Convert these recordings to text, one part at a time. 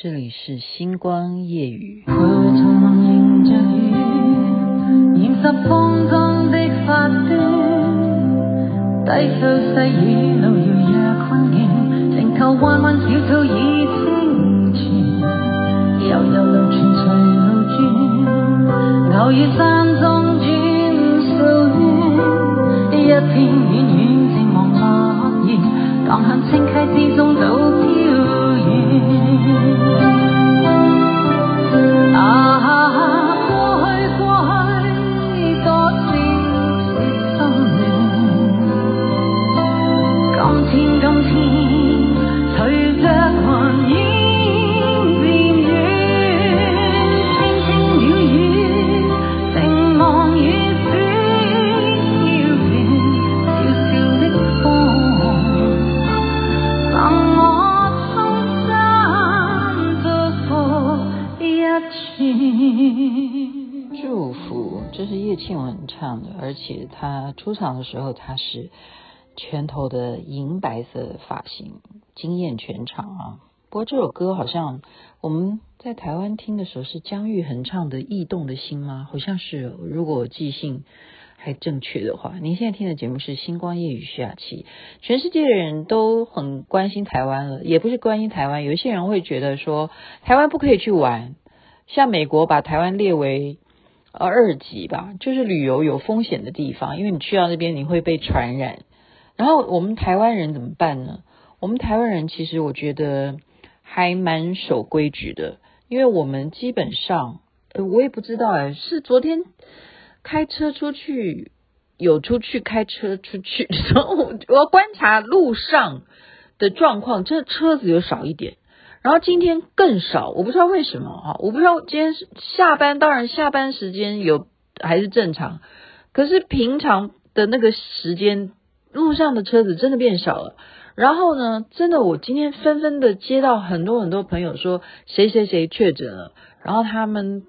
这里是星光夜语。陪同迎着雨，现实风中的发端，低诉细雨路遥若困倦，情投弯弯小草已清泉，悠悠流泉随路转，偶遇山中转数圈，一片远远静望落叶，荡向清溪之中都而且他出场的时候，他是全头的银白色发型，惊艳全场啊！不过这首歌好像我们在台湾听的时候是姜育恒唱的《驿动的心》吗？好像是，如果我记性还正确的话。您现在听的节目是《星光夜雨》徐雅琪。全世界的人都很关心台湾了，也不是关心台湾，有一些人会觉得说台湾不可以去玩，像美国把台湾列为。二级吧，就是旅游有风险的地方，因为你去到那边你会被传染。然后我们台湾人怎么办呢？我们台湾人其实我觉得还蛮守规矩的，因为我们基本上，呃，我也不知道哎，是昨天开车出去，有出去开车出去然后，我观察路上的状况，这车子有少一点。然后今天更少，我不知道为什么啊！我不知道今天是下班，当然下班时间有还是正常，可是平常的那个时间，路上的车子真的变少了。然后呢，真的我今天纷纷的接到很多很多朋友说谁谁谁确诊了，然后他们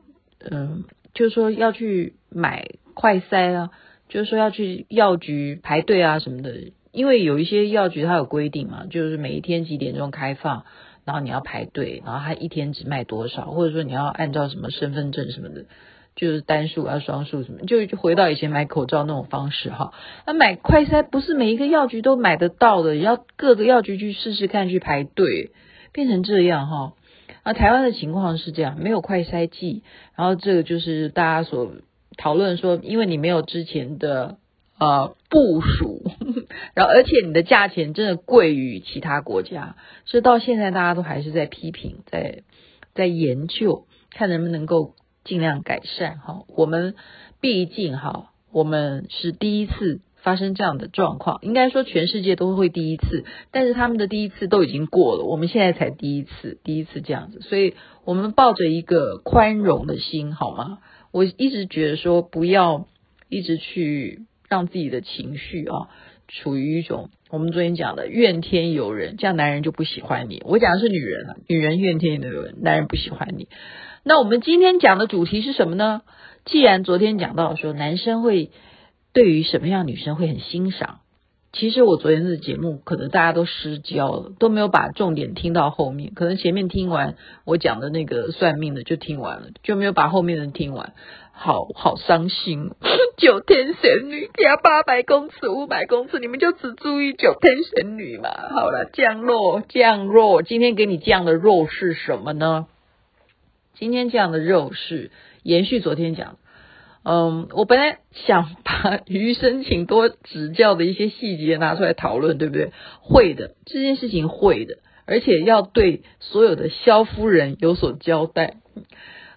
嗯，就说要去买快筛啊，就是说要去药局排队啊什么的，因为有一些药局它有规定嘛，就是每一天几点钟开放。然后你要排队，然后他一天只卖多少，或者说你要按照什么身份证什么的，就是单数啊、双数什么，就就回到以前买口罩那种方式哈。那买快筛不是每一个药局都买得到的，要各个药局去试试看，去排队，变成这样哈。那台湾的情况是这样，没有快筛剂，然后这个就是大家所讨论说，因为你没有之前的。呃，部署，然后而且你的价钱真的贵于其他国家，所以到现在大家都还是在批评，在在研究，看能不能够尽量改善哈。我们毕竟哈，我们是第一次发生这样的状况，应该说全世界都会第一次，但是他们的第一次都已经过了，我们现在才第一次，第一次这样子，所以我们抱着一个宽容的心好吗？我一直觉得说不要一直去。让自己的情绪啊，处于一种我们昨天讲的怨天尤人，这样男人就不喜欢你。我讲的是女人啊，女人怨天尤人，男人不喜欢你。那我们今天讲的主题是什么呢？既然昨天讲到说男生会对于什么样女生会很欣赏，其实我昨天的节目可能大家都失焦了，都没有把重点听到后面，可能前面听完我讲的那个算命的就听完了，就没有把后面的听完。好好伤心，九天玄女加八百公尺、五百公尺，你们就只注意九天玄女嘛。好了，降落降落，今天给你降的肉是什么呢？今天降的肉是延续昨天讲，嗯，我本来想把余生请多指教的一些细节拿出来讨论，对不对？会的，这件事情会的，而且要对所有的萧夫人有所交代。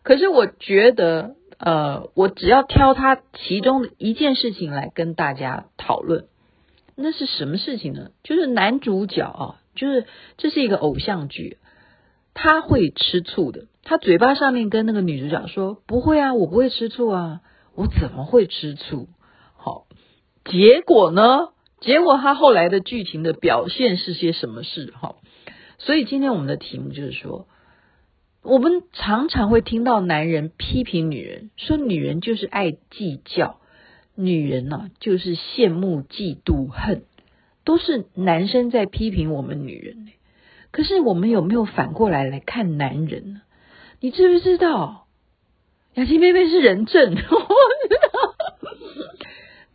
可是我觉得。呃，我只要挑他其中的一件事情来跟大家讨论，那是什么事情呢？就是男主角啊，就是这是一个偶像剧，他会吃醋的。他嘴巴上面跟那个女主角说：“不会啊，我不会吃醋啊，我怎么会吃醋？”好，结果呢？结果他后来的剧情的表现是些什么事？好，所以今天我们的题目就是说。我们常常会听到男人批评女人，说女人就是爱计较，女人呢、就是羡慕、嫉妒、恨，都是男生在批评我们女人。可是我们有没有反过来来看男人呢？你知不知道？雅琪妹妹是人证，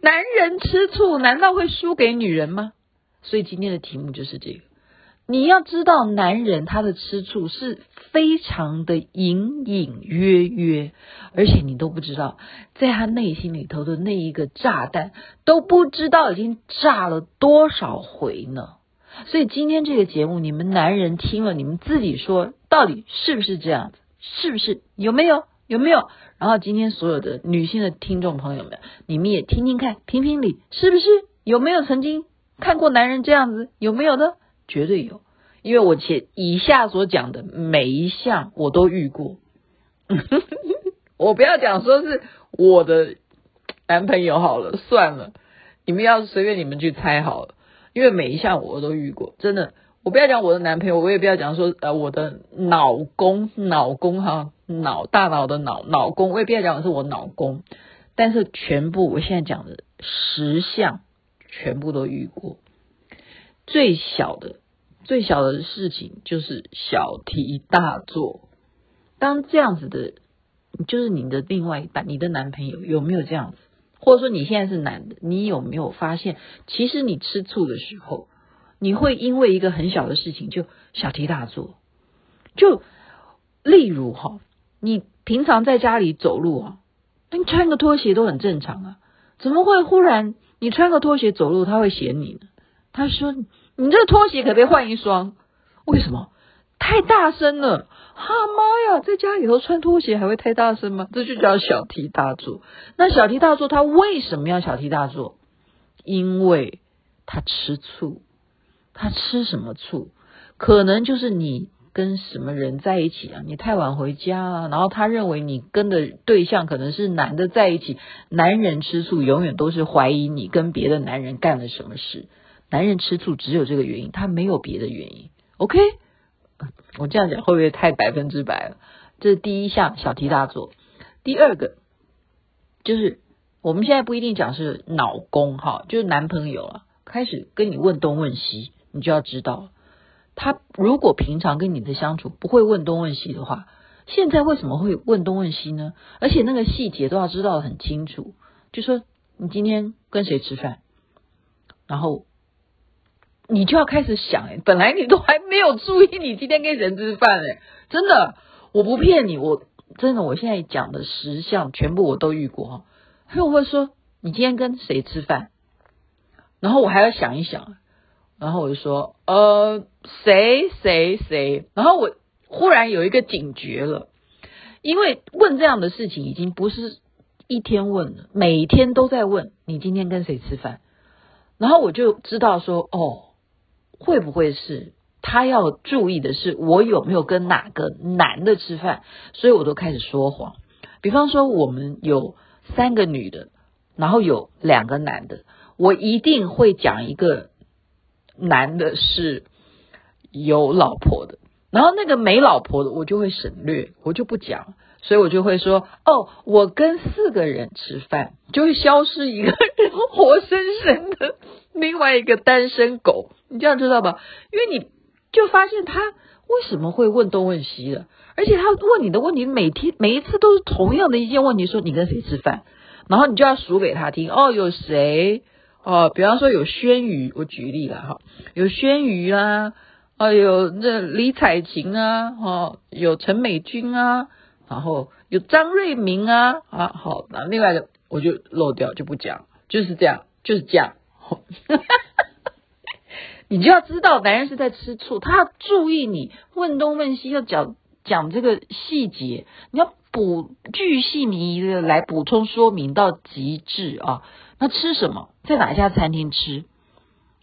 男人吃醋难道会输给女人吗？所以今天的题目就是这个。你要知道，男人他的吃醋是非常的隐隐约约，而且你都不知道，在他内心里头的那一个炸弹，都不知道已经炸了多少回呢。所以今天这个节目，你们男人听了，你们自己说，到底是不是这样子？是不是？有没有？有没有？然后今天所有的女性的听众朋友们，你们也听听看，评评理，是不是？有没有曾经看过男人这样子？有没有呢？绝对有，因为我前以下所讲的每一项我都遇过。我不要讲说是我的男朋友好了，算了，你们要随便你们去猜好了，因为每一项我都遇过，真的。我不要讲我的男朋友，我也不要讲说呃我的脑公脑公哈脑大脑的脑脑公，我也不要讲的是我脑公，但是全部我现在讲的十项全部都遇过。最小的最小的事情就是小题大做。当这样子的，就是你的另外一半，你的男朋友有没有这样子？或者说你现在是男的，你有没有发现，其实你吃醋的时候，你会因为一个很小的事情就小题大做？就例如哈，你平常在家里走路啊，你穿个拖鞋都很正常啊，怎么会忽然你穿个拖鞋走路，他会嫌你呢？他说：“你这拖鞋可不可以换一双？为什么？太大声了！哈妈呀，在家里头穿拖鞋还会太大声吗？这就叫小题大做。那小题大做，他为什么要小题大做？因为他吃醋。他吃什么醋？可能就是你跟什么人在一起啊？你太晚回家啊？然后他认为你跟的对象可能是男的在一起。男人吃醋永远都是怀疑你跟别的男人干了什么事。男人吃醋只有这个原因，他没有别的原因。OK，我这样讲会不会太百分之百了？这是第一项小题大做。第二个就是我们现在不一定讲是老公哈，就是男朋友啊，开始跟你问东问西，你就要知道，他如果平常跟你的相处不会问东问西的话，现在为什么会问东问西呢？而且那个细节都要知道得很清楚，就说你今天跟谁吃饭，然后。你就要开始想哎，本来你都还没有注意你今天跟谁吃饭哎，真的，我不骗你，我真的，我现在讲的十项全部我都遇过哈。还有我会说你今天跟谁吃饭，然后我还要想一想，然后我就说呃谁谁谁，然后我忽然有一个警觉了，因为问这样的事情已经不是一天问了，每天都在问你今天跟谁吃饭，然后我就知道说哦。会不会是他要注意的是我有没有跟哪个男的吃饭？所以我都开始说谎。比方说我们有三个女的，然后有两个男的，我一定会讲一个男的是有老婆的，然后那个没老婆的我就会省略，我就不讲。所以我就会说哦，我跟四个人吃饭，就会消失一个人，活生生的另外一个单身狗。你这样知道吧？因为你就发现他为什么会问东问西的，而且他问你的问题每天每一次都是同样的一件问题，说你跟谁吃饭，然后你就要数给他听。哦，有谁？哦，比方说有轩宇，我举例了哈，有轩宇啊，哦，有那李彩琴啊，哦，有陈美君啊，然后有张瑞明啊，啊，好，那另外一个我就漏掉就不讲，就是这样，就是这样。你就要知道，男人是在吃醋，他要注意你问东问西，要讲讲这个细节，你要补巨细靡遗的来补充说明到极致啊。那吃什么？在哪一家餐厅吃？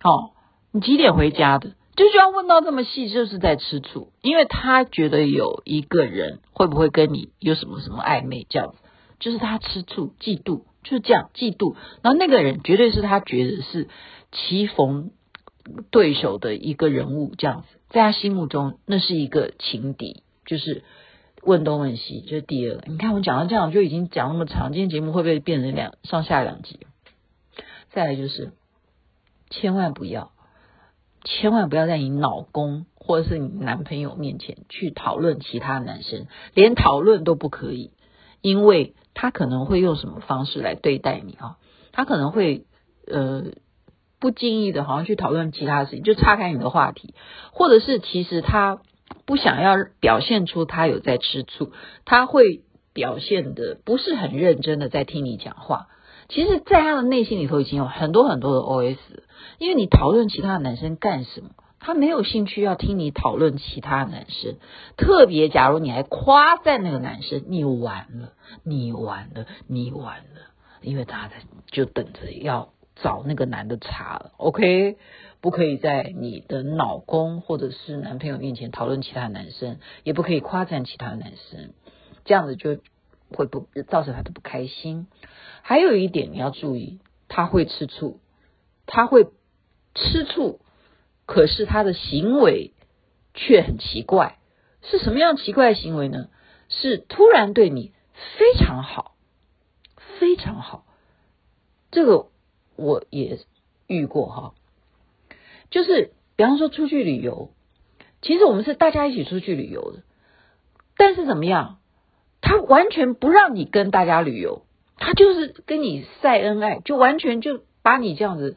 哦，你几点回家的？就是要问到这么细，就是在吃醋，因为他觉得有一个人会不会跟你有什么什么暧昧，这样子，就是他吃醋、嫉妒，就是这样嫉妒。然后那个人绝对是他觉得是棋逢。对手的一个人物，这样子，在他心目中，那是一个情敌，就是问东问西，就是第二。你看我讲到这样，就已经讲那么长，今天节目会不会变成两上下两集？再来就是，千万不要千万不要在你老公或者是你男朋友面前去讨论其他男生，连讨论都不可以，因为他可能会用什么方式来对待你啊？他可能会呃不经意的，好像去讨论其他事情，就岔开你的话题，或者是其实他不想要表现出他有在吃醋，他会表现的不是很认真的在听你讲话。其实，在他的内心里头已经有很多很多的 OS，因为你讨论其他的男生干什么？他没有兴趣要听你讨论其他男生，特别假如你还夸赞那个男生，你完了，你完了，你完了，因为他在就等着要找那个男的茬了。OK，不可以在你的老公或者是男朋友面前讨论其他男生，也不可以夸赞其他男生，这样子就会不造成他的不开心。还有一点你要注意，他会吃醋，他会吃醋，可是他的行为却很奇怪，是什么样奇怪的行为呢？是突然对你非常好，非常好。这个我也遇过哈，就是比方说出去旅游，其实我们是大家一起出去旅游的，但是怎么样，他完全不让你跟大家旅游。他就是跟你晒恩爱，就完全就把你这样子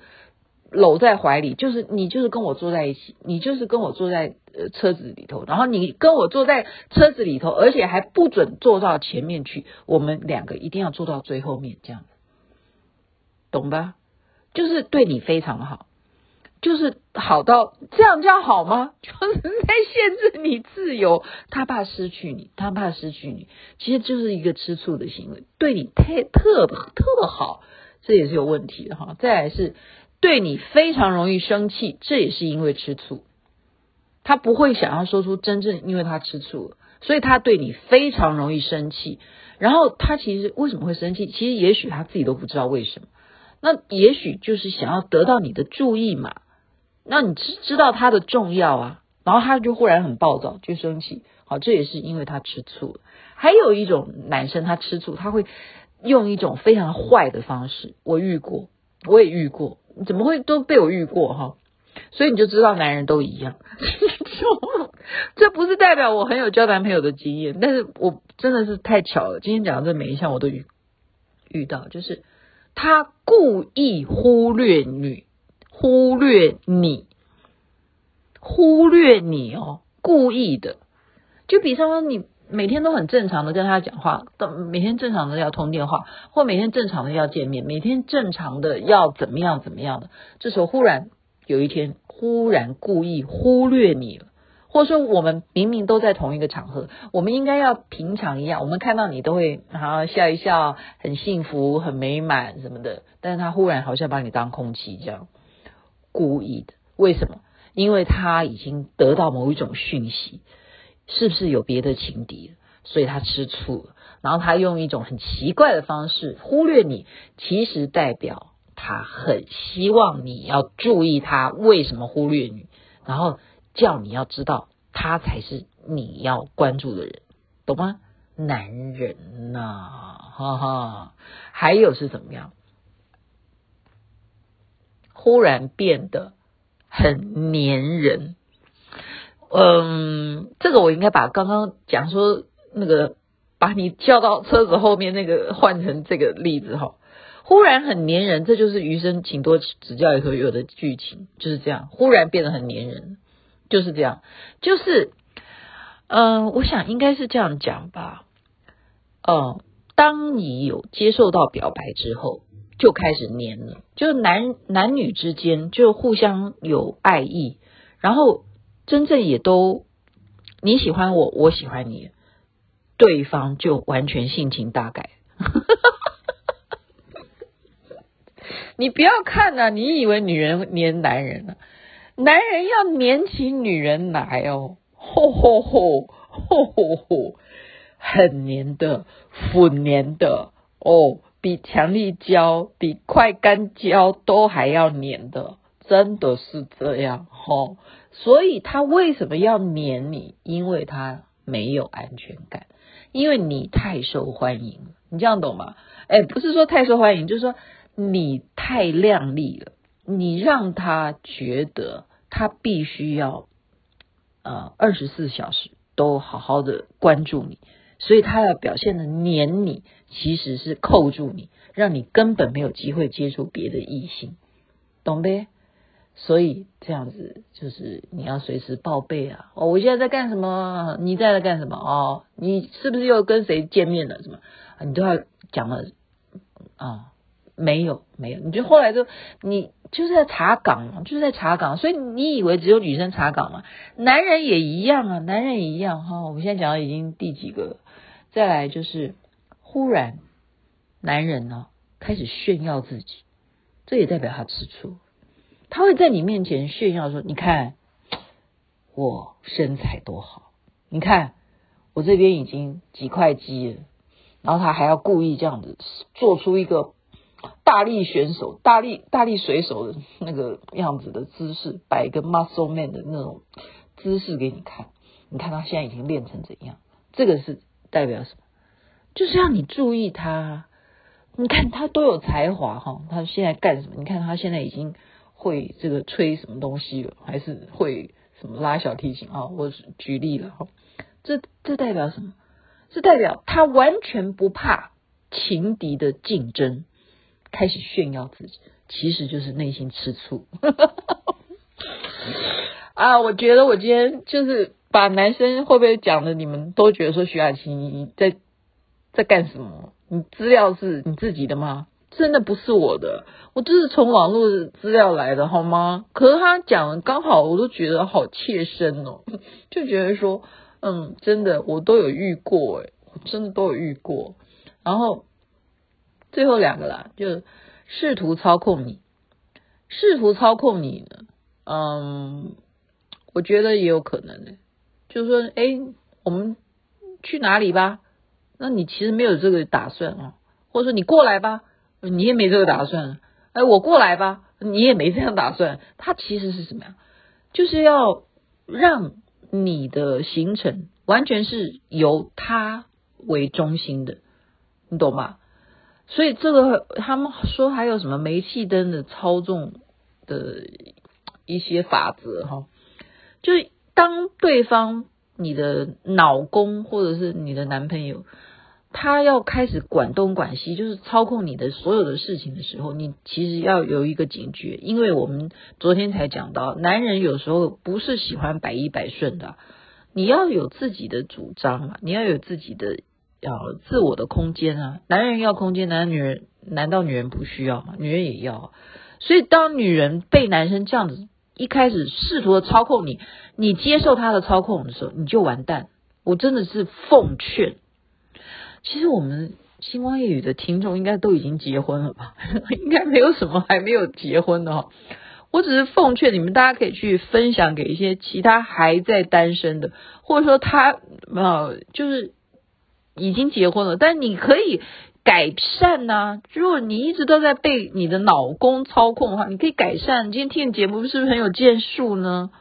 搂在怀里，就是你就是跟我坐在一起，你就是跟我坐在呃车子里头，然后你跟我坐在车子里头，而且还不准坐到前面去，我们两个一定要坐到最后面，这样，懂吧？就是对你非常好。就是好到这样叫好吗？就是在限制你自由，他怕失去你，他怕失去你，其实就是一个吃醋的行为，对你太特特好，这也是有问题的哈。再来是对你非常容易生气，这也是因为吃醋，他不会想要说出真正因为他吃醋，所以他对你非常容易生气。然后他其实为什么会生气？其实也许他自己都不知道为什么，那也许就是想要得到你的注意嘛。那你知知道他的重要啊，然后他就忽然很暴躁，就生气。好，这也是因为他吃醋了。还有一种男生，他吃醋，他会用一种非常坏的方式。我遇过，我也遇过，怎么会都被我遇过哈？所以你就知道男人都一样。这不是代表我很有交男朋友的经验，但是我真的是太巧了。今天讲的这每一项我都遇到，就是他故意忽略女。忽略你，忽略你哦，故意的。就比方说，你每天都很正常的跟他讲话，都每天正常的要通电话，或每天正常的要见面，每天正常的要怎么样怎么样的。这时候忽然有一天，忽然故意忽略你了，或者说我们明明都在同一个场合，我们应该要平常一样，我们看到你都会好笑一笑，很幸福、很美满什么的。但是他忽然好像把你当空气这样。故意的，为什么？因为他已经得到某一种讯息，是不是有别的情敌？所以他吃醋了，然后他用一种很奇怪的方式忽略你，其实代表他很希望你要注意他为什么忽略你，然后叫你要知道他才是你要关注的人，懂吗？男人呐、哈哈，还有是怎么样？忽然变得很黏人，嗯，这个我应该把刚刚讲说那个把你叫到车子后面那个换成这个例子哈。忽然很黏人，这就是余生请多指教里头有的剧情，就是这样。忽然变得很黏人，就是这样，就是，嗯，我想应该是这样讲吧。嗯，当你有接受到表白之后。就开始黏了，就男男女之间就互相有爱意，然后真正也都你喜欢我，我喜欢你，对方就完全性情大改。你不要看呐、啊，你以为女人黏男人呢、啊？男人要黏起女人来哦，吼吼吼吼吼吼，很黏的，很黏的哦。比强力胶、比快干胶都还要黏的，真的是这样哦。所以他为什么要黏你？因为他没有安全感，因为你太受欢迎。你这样懂吗？哎，不是说太受欢迎，就是说你太靓丽了，你让他觉得他必须要呃二十四小时都好好的关注你，所以他要表现的黏你，其实是扣住你，让你根本没有机会接触别的异性，懂呗？所以这样子就是你要随时报备啊！哦，我现在在干什么？你在在干什么？哦，你是不是又跟谁见面了？什么？你都要讲了啊？没有，没有。你就后来就你就是在查岗，就是在查岗。所以你以为只有女生查岗吗？男人也一样啊，男人也一样哈、哦。我们现在讲的已经第几个了？再来就是忽然男人呢、哦、开始炫耀自己，这也代表他吃醋。他会在你面前炫耀说：“你看我身材多好，你看我这边已经几块肌了。”然后他还要故意这样子做出一个大力选手、大力大力水手的那个样子的姿势，摆一个 muscle man 的那种姿势给你看。你看他现在已经练成怎样？这个是代表什么？就是要你注意他。你看他多有才华哈！他现在干什么？你看他现在已经。会这个吹什么东西了，还是会什么拉小提琴啊？我举例了哈，这这代表什么？这代表他完全不怕情敌的竞争，开始炫耀自己，其实就是内心吃醋。啊，我觉得我今天就是把男生会不会讲的，你们都觉得说徐雅琪你在在干什么？你资料是你自己的吗？真的不是我的，我就是从网络资料来的，好吗？可是他讲刚好，我都觉得好切身哦，就觉得说，嗯，真的我都有遇过，诶，我真的都有遇过。然后最后两个啦，就试图操控你，试图操控你呢，嗯，我觉得也有可能的，就是说，诶，我们去哪里吧？那你其实没有这个打算啊，或者说你过来吧。你也没这个打算，哎，我过来吧，你也没这样打算。他其实是什么呀？就是要让你的行程完全是由他为中心的，你懂吗？所以这个他们说还有什么煤气灯的操纵的一些法则哈，就是当对方你的老公或者是你的男朋友。他要开始管东管西，就是操控你的所有的事情的时候，你其实要有一个警觉，因为我们昨天才讲到，男人有时候不是喜欢百依百顺的，你要有自己的主张啊，你要有自己的要自我的空间啊。男人要空间，男女人难道女人不需要吗？女人也要。所以当女人被男生这样子一开始试图的操控你，你接受他的操控的时候，你就完蛋。我真的是奉劝。其实我们星光夜语的听众应该都已经结婚了吧？应该没有什么还没有结婚的哈。我只是奉劝你们，大家可以去分享给一些其他还在单身的，或者说他呃就是已经结婚了，但你可以改善呐、如果你一直都在被你的老公操控的话，你可以改善。今天听的节目是不是很有建树呢？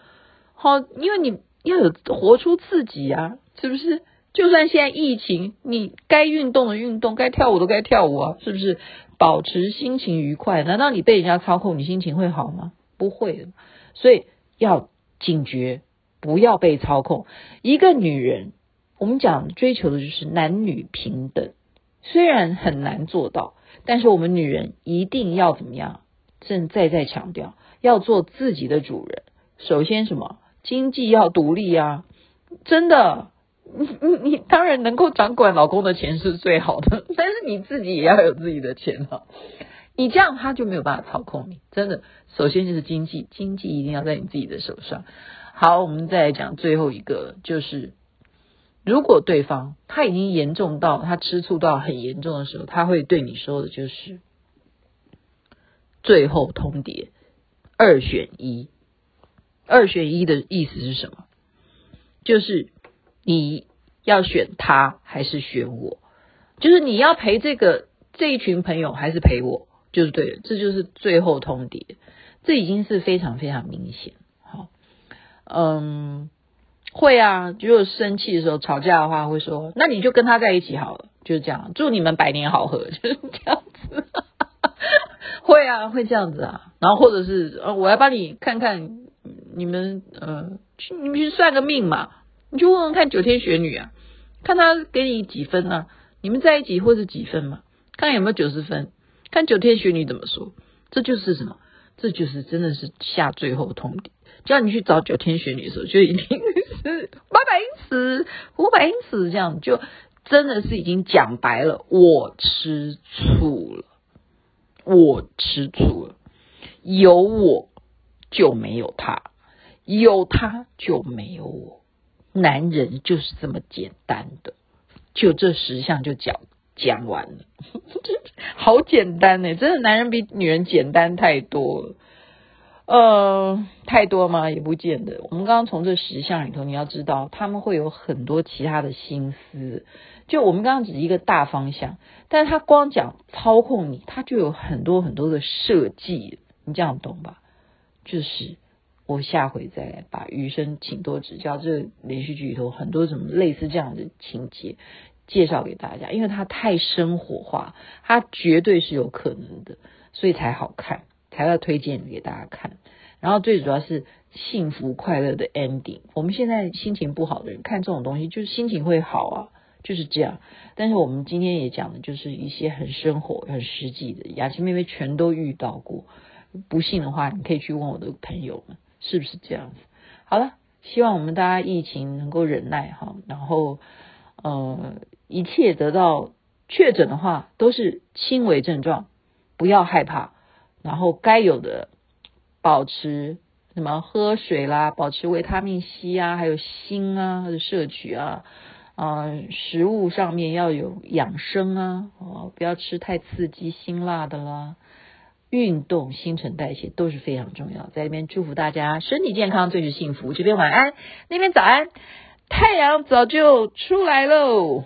好，因为你要有活出自己啊，是不是？就算现在疫情，你该运动的运动，该跳舞的该跳舞啊，是不是？保持心情愉快，难道你被人家操控，你心情会好吗？不会的。所以要警觉，不要被操控。一个女人，我们讲追求的就是男女平等，虽然很难做到，但是我们女人一定要怎么样？正在在强调，要做自己的主人。首先什么？经济要独立啊，真的。你你你当然能够掌管老公的钱是最好的，但是你自己也要有自己的钱哈。你这样他就没有办法操控你，真的。首先就是经济，经济一定要在你自己的手上。好，我们再来讲最后一个，就是如果对方他已经严重到他吃醋到很严重的时候，他会对你说的就是最后通牒，二选一。二选一的意思是什么？就是。你要选他还是选我？就是你要陪这个这一群朋友还是陪我？就是对了，这就是最后通牒，这已经是非常非常明显。好，嗯，会啊，如果生气的时候吵架的话，会说那你就跟他在一起好了，就是这样，祝你们百年好合，就是这样子。会啊，会这样子啊，然后或者是呃，我要帮你看看你们呃，去你们去算个命嘛，你就问问看九天玄女啊，看他给你几分啊？你们在一起或者几分嘛？看有没有九十分？看九天玄女怎么说？这就是什么？这就是真的是下最后通牒。叫你去找九天玄女的时候，就一定是八百英尺、五百英尺这样，就真的是已经讲白了，我吃醋了，我吃醋了，有我就没有他，有他就没有我，男人就是这么简单的，就这十项就讲讲完了，好简单呢，真的男人比女人简单太多了。呃，太多吗？也不见得。我们刚刚从这十项里头，你要知道，他们会有很多其他的心思。就我们刚刚只是一个大方向，但是他光讲操控你，他就有很多很多的设计。你这样懂吧？就是我下回再来把余生请多指教这连续剧里头很多什么类似这样的情节介绍给大家，因为它太生活化，它绝对是有可能的，所以才好看。才要推荐给大家看，然后最主要是幸福快乐的 ending。我们现在心情不好的人看这种东西，就是心情会好啊，就是这样。但是我们今天也讲的就是一些很生活、很实际的，雅琪妹妹全都遇到过。不信的话，你可以去问我的朋友们，是不是这样子？好了，希望我们大家疫情能够忍耐哈，然后呃，一切得到确诊的话都是轻微症状，不要害怕。然后该有的保持什么喝水啦，保持维他命 C 啊，还有锌啊的摄取啊，啊、呃，食物上面要有养生啊，哦，不要吃太刺激辛辣的啦，运动新陈代谢都是非常重要。在这边祝福大家身体健康，最是幸福。这边晚安，那边早安，太阳早就出来喽。